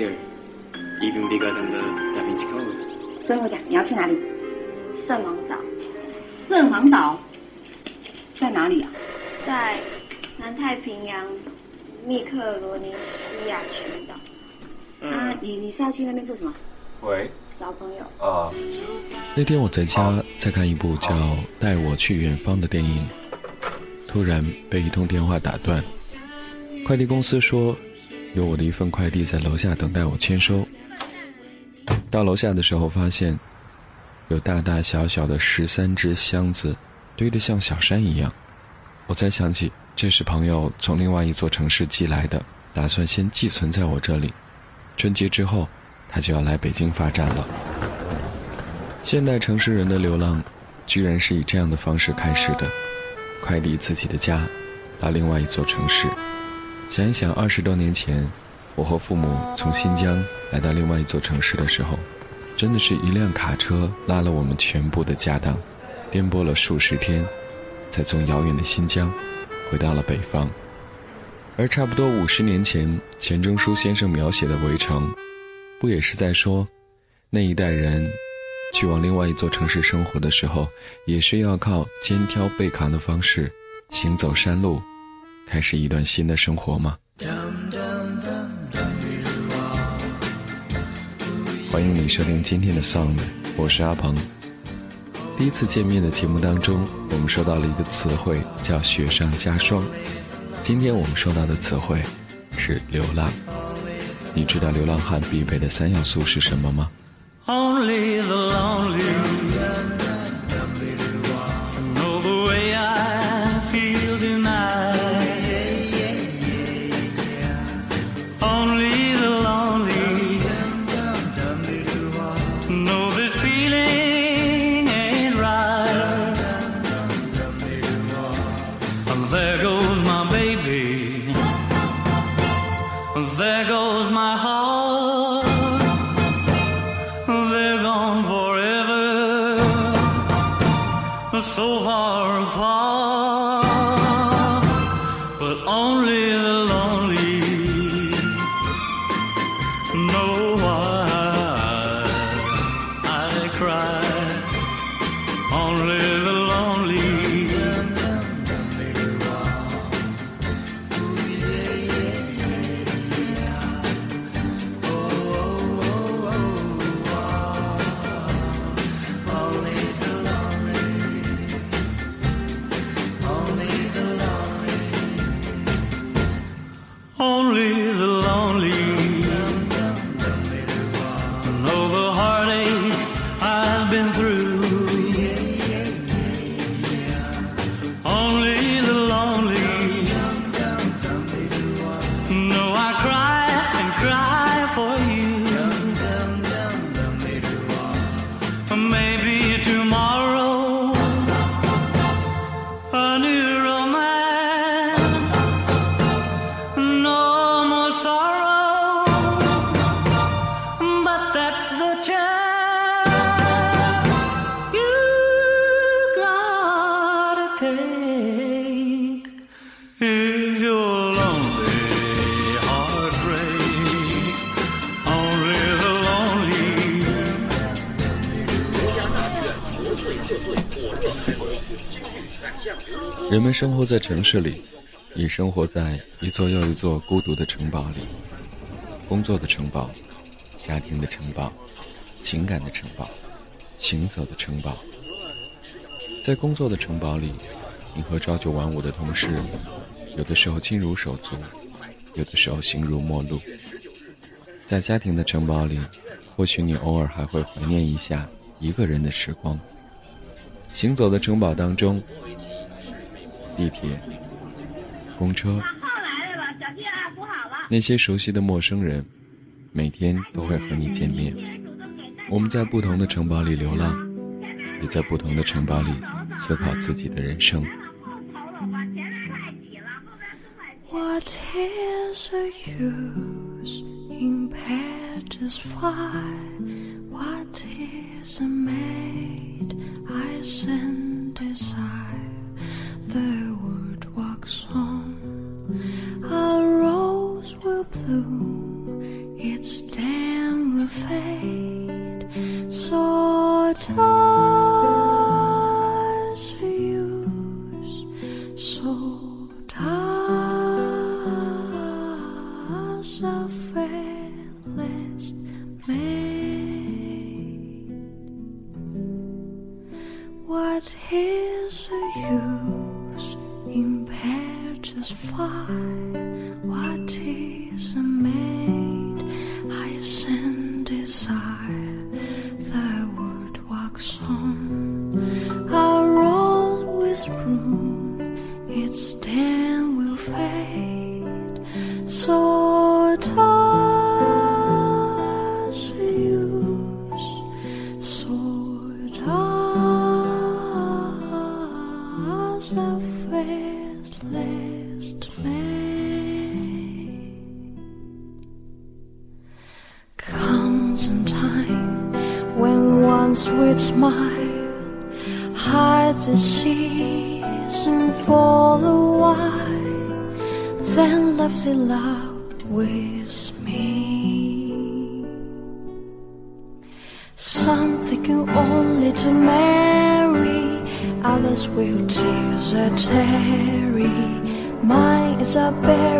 here, even bigger than the Da Vinci Code. 跟我讲，你要去哪里？圣芒岛圣芒岛在哪里啊？在南太平洋密克罗尼西亚群岛。啊，你你是要去那边做什么？喂，找朋友，啊，那天我在家在看一部叫《带我去远方》的电影，突然被一通电话打断。快递公司说，有我的一份快递在楼下等待我签收。到楼下的时候，发现有大大小小的十三只箱子，堆得像小山一样。我才想起，这是朋友从另外一座城市寄来的，打算先寄存在我这里。春节之后，他就要来北京发展了。现代城市人的流浪，居然是以这样的方式开始的：快递自己的家，到另外一座城市。想一想，二十多年前，我和父母从新疆来到另外一座城市的时候，真的是一辆卡车拉了我们全部的家当，颠簸了数十天，才从遥远的新疆回到了北方。而差不多五十年前，钱钟书先生描写的《围城》，不也是在说，那一代人去往另外一座城市生活的时候，也是要靠肩挑背扛的方式，行走山路，开始一段新的生活吗？欢迎你收听今天的 Sound，我是阿鹏。第一次见面的节目当中，我们说到了一个词汇，叫雪上加霜。今天我们说到的词汇是流浪。你知道流浪汉必备的三要素是什么吗？Only the lonely 生活在城市里，也生活在一座又一座孤独的城堡里。工作的城堡，家庭的城堡，情感的城堡，行走的城堡。在工作的城堡里，你和朝九晚五的同事，有的时候亲如手足，有的时候形如陌路。在家庭的城堡里，或许你偶尔还会怀念一下一个人的时光。行走的城堡当中，地铁、公车，那些熟悉的陌生人，每天都会和你见面。我们在不同的城堡里流浪，也在不同的城堡里思考自己的人生。What is the use in pages fly? What is a maid I send is On. A rose will bloom, its stem will fade. So does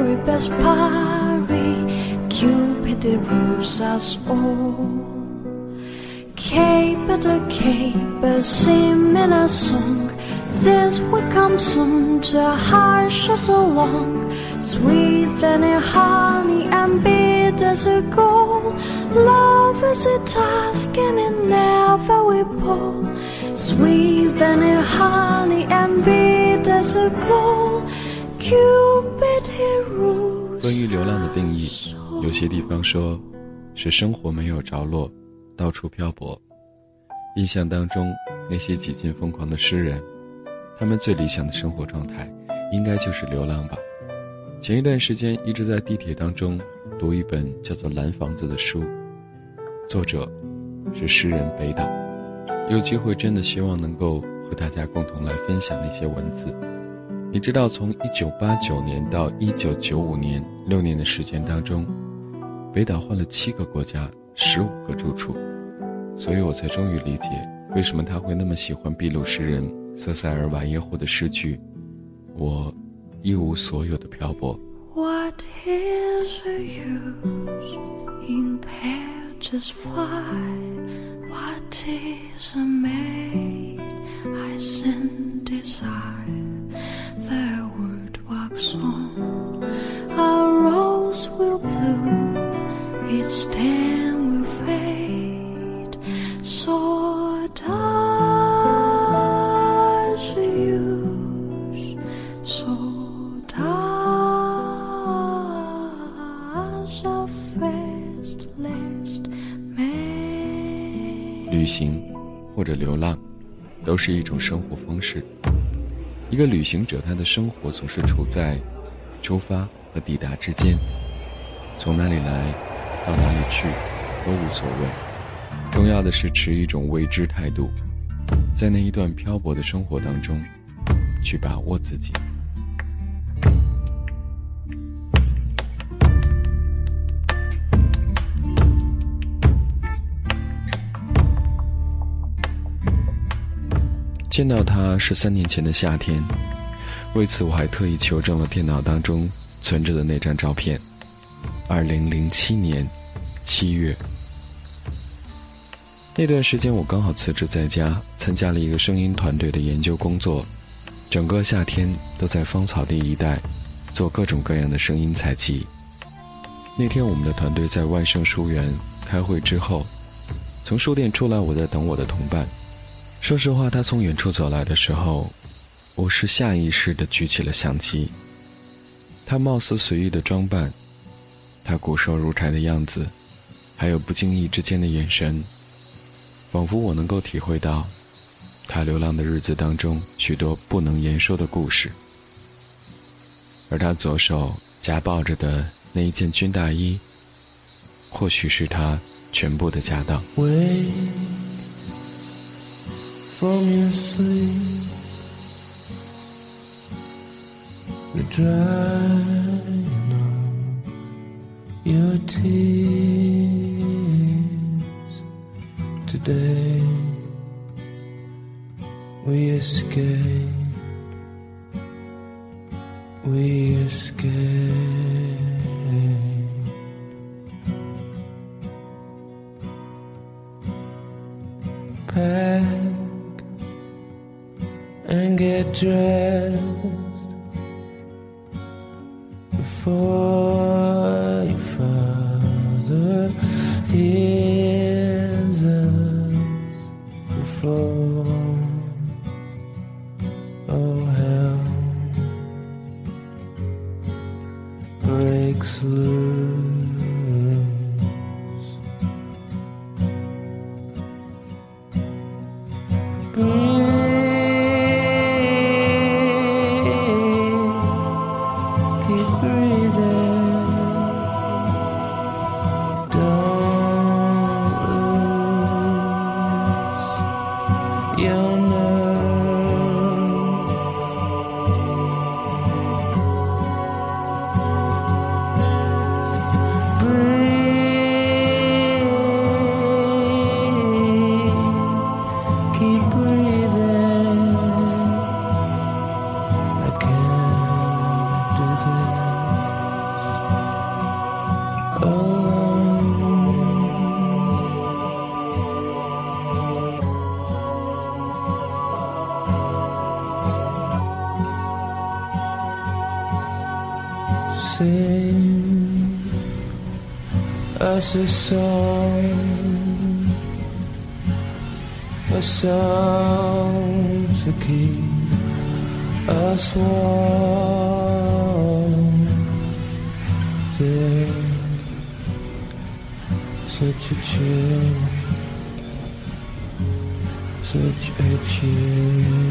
very best parry. Cupid rules us all. Cape, sing in a song. This will come soon to hush us along. Sweet than a honey and bitter as a gold. Love is a task and it never will pull. Sweet than a honey and bitter as a gold. Cupid. 关于流浪的定义，有些地方说，是生活没有着落，到处漂泊。印象当中，那些几近疯狂的诗人，他们最理想的生活状态，应该就是流浪吧。前一段时间一直在地铁当中读一本叫做《蓝房子》的书，作者是诗人北岛。有机会真的希望能够和大家共同来分享那些文字。你知道，从1989年到1995年六年的时间当中，北岛换了七个国家，十五个住处，所以我才终于理解为什么他会那么喜欢秘鲁诗人瑟塞尔瓦耶霍的诗句：“我一无所有的漂泊。” What is the use in pages fly? What is a maid I send desire? The word walks on. A rose will bloom, its stem will fade. So does the use, so does a faithless maid. 旅行或者流浪，都是一种生活方式。一个旅行者，他的生活总是处在出发和抵达之间，从哪里来到哪里去都无所谓，重要的是持一种未知态度，在那一段漂泊的生活当中，去把握自己。见到他是三年前的夏天，为此我还特意求证了电脑当中存着的那张照片。二零零七年七月，那段时间我刚好辞职在家，参加了一个声音团队的研究工作，整个夏天都在芳草地一带做各种各样的声音采集。那天我们的团队在万盛书园开会之后，从书店出来，我在等我的同伴。说实话，他从远处走来的时候，我是下意识地举起了相机。他貌似随意的装扮，他骨瘦如柴的样子，还有不经意之间的眼神，仿佛我能够体会到他流浪的日子当中许多不能言说的故事。而他左手夹抱着的那一件军大衣，或许是他全部的家当。From your sleep. You're drying up your tears looks loose. Us a song, a song to keep us warm. There's such a chill, such a chill.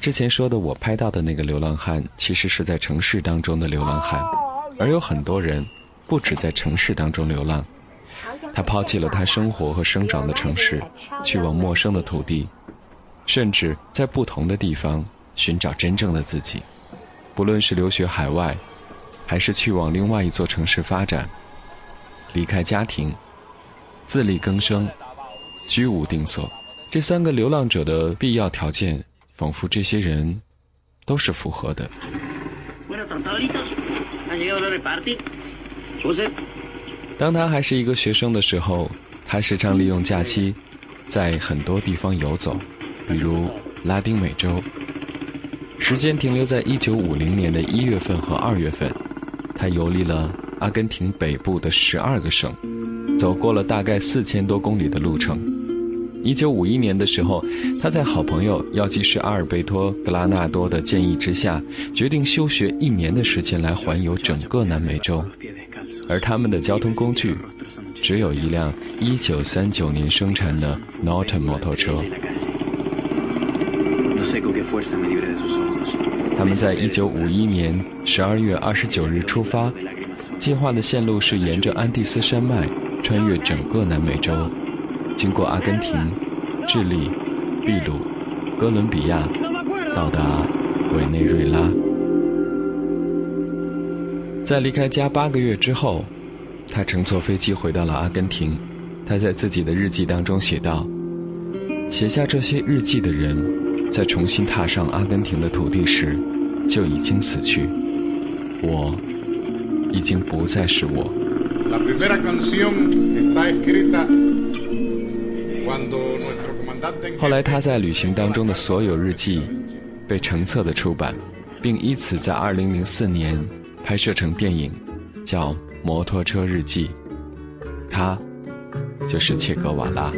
之前说的我拍到的那个流浪汉，其实是在城市当中的流浪汉，而有很多人不止在城市当中流浪，他抛弃了他生活和生长的城市，去往陌生的土地，甚至在不同的地方寻找真正的自己。不论是留学海外，还是去往另外一座城市发展，离开家庭，自力更生，居无定所，这三个流浪者的必要条件，仿佛这些人都是符合的。当他还是一个学生的时候，他时常利用假期，在很多地方游走，比如拉丁美洲。时间停留在一九五零年的一月份和二月份，他游历了阿根廷北部的十二个省，走过了大概四千多公里的路程。1951年的时候，他在好朋友药剂师阿尔贝托·格拉纳多的建议之下，决定休学一年的时间来环游整个南美洲。而他们的交通工具只有一辆1939年生产的 Norton 摩托车。他们在1951年12月29日出发，计划的线路是沿着安第斯山脉穿越整个南美洲，经过阿根廷、智利、秘鲁、哥伦比亚，到达委内瑞拉。在离开家八个月之后，他乘坐飞机回到了阿根廷。他在自己的日记当中写道：“写下这些日记的人，在重新踏上阿根廷的土地时，就已经死去。我，已经不再是我。”后来，他在旅行当中的所有日记被成册的出版，并依此在2004年拍摄成电影，叫《摩托车日记》。他就是切格瓦拉。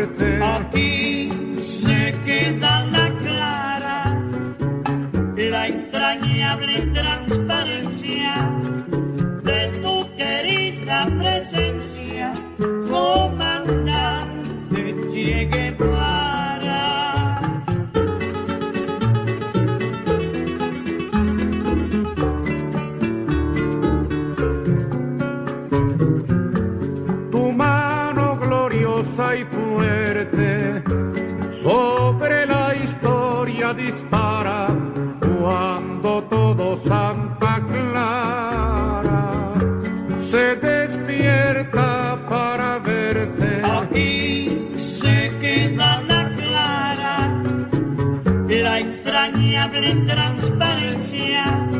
Aquí se queda la clara, la entrañable transparencia de tu querida presencia, hablen de transparencia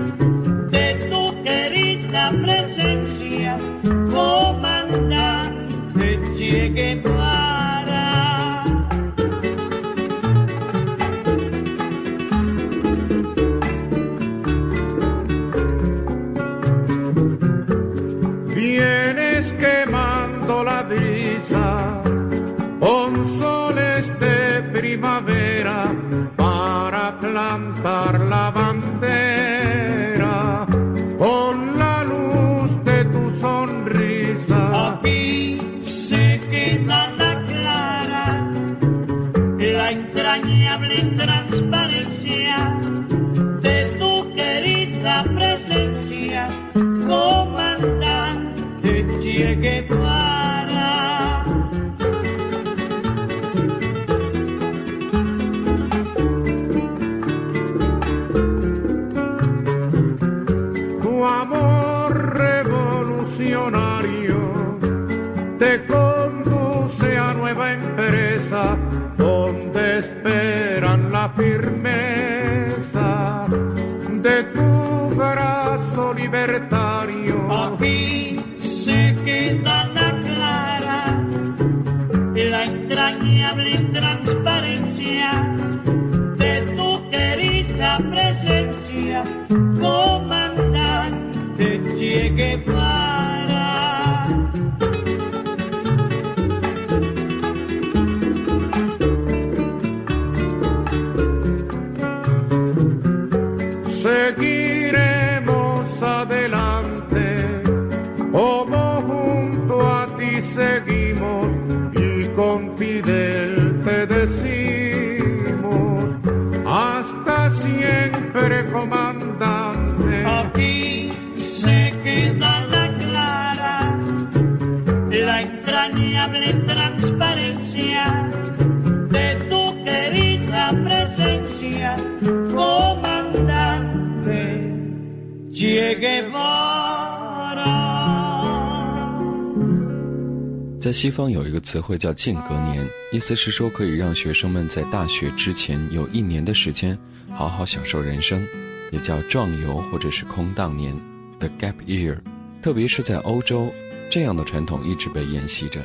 在西方有一个词汇叫间隔年，意思是说可以让学生们在大学之前有一年的时间好好享受人生，也叫壮游或者是空档年，the gap year。特别是在欧洲，这样的传统一直被沿袭着。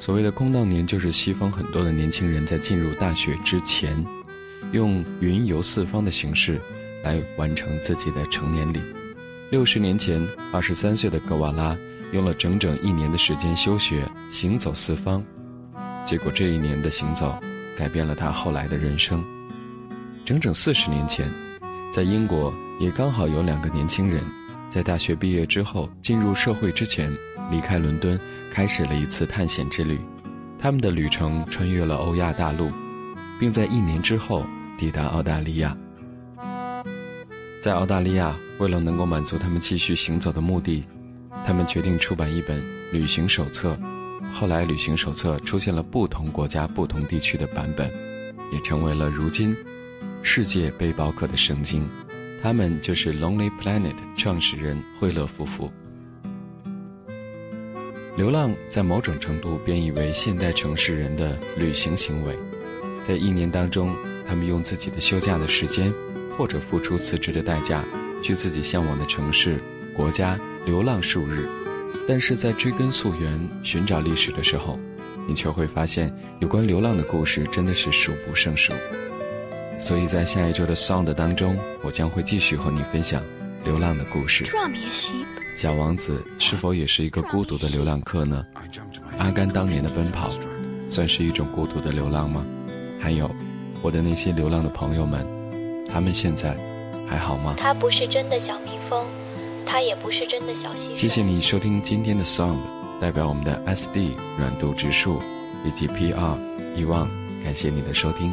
所谓的空档年，就是西方很多的年轻人在进入大学之前，用云游四方的形式来完成自己的成年礼。六十年前，二十三岁的格瓦拉。用了整整一年的时间休学，行走四方，结果这一年的行走，改变了他后来的人生。整整四十年前，在英国也刚好有两个年轻人，在大学毕业之后进入社会之前，离开伦敦，开始了一次探险之旅。他们的旅程穿越了欧亚大陆，并在一年之后抵达澳大利亚。在澳大利亚，为了能够满足他们继续行走的目的。他们决定出版一本旅行手册，后来旅行手册出现了不同国家、不同地区的版本，也成为了如今世界背包客的圣经。他们就是 Lonely Planet 创始人惠勒夫妇。流浪在某种程度变异为现代城市人的旅行行为，在一年当中，他们用自己的休假的时间，或者付出辞职的代价，去自己向往的城市。国家流浪数日，但是在追根溯源寻找历史的时候，你却会发现有关流浪的故事真的是数不胜数。所以在下一周的 Sound 当中，我将会继续和你分享流浪的故事。小王子是否也是一个孤独的流浪客呢？阿甘当年的奔跑，算是一种孤独的流浪吗？还有，我的那些流浪的朋友们，他们现在还好吗？他不是真的小蜜蜂。他也不是真的小蟋蟀。谢谢你收听今天的 Sound，代表我们的 SD 软度指数以及 PR 遗忘，感谢你的收听，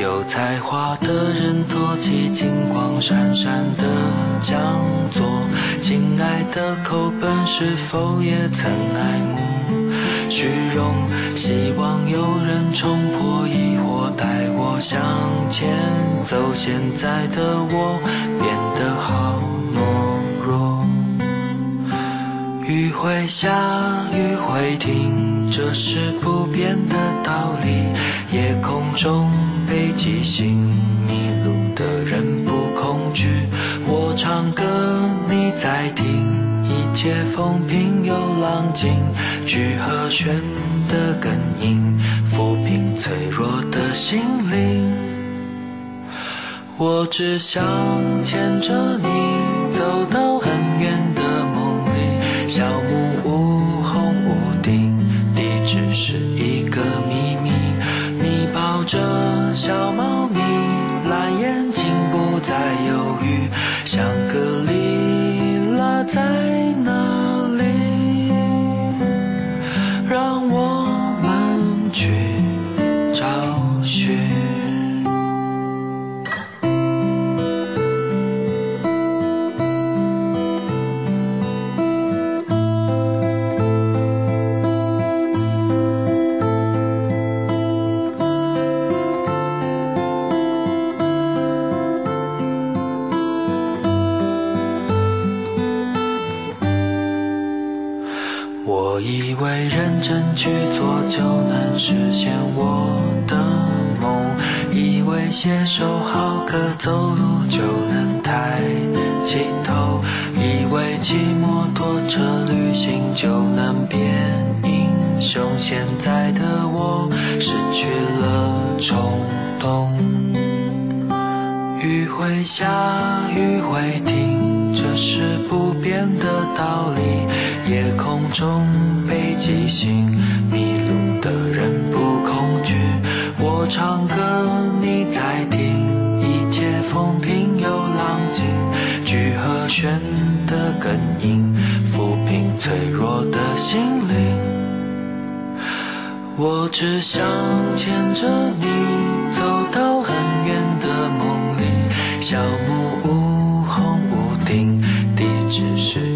有才华的人托起金光闪闪的讲座，亲爱的口本是否也曾爱慕虚荣？希望有人冲破疑惑，带我向前走。现在的我变得好懦弱。雨会下，雨会停，这是不变的道理。夜空中北极星，迷路的人不恐惧。我唱歌，你在听，一切风平又浪静。聚和弦的根音，抚平脆弱的心灵。我只想牵着你，走到很远的梦里。小木屋红屋顶，地址是一个秘密。你抱着小猫写首好歌走路就能抬起头，以为骑摩托车旅行就能变英雄。现在的我失去了冲动，雨会下，雨会停，这是不变的道理。夜空中北极星。迷路的人不恐惧唱歌，你在听，一切风平又浪静，聚和弦的根音，抚平脆弱的心灵。我只想牵着你走到很远的梦里，小木屋红屋顶，地址是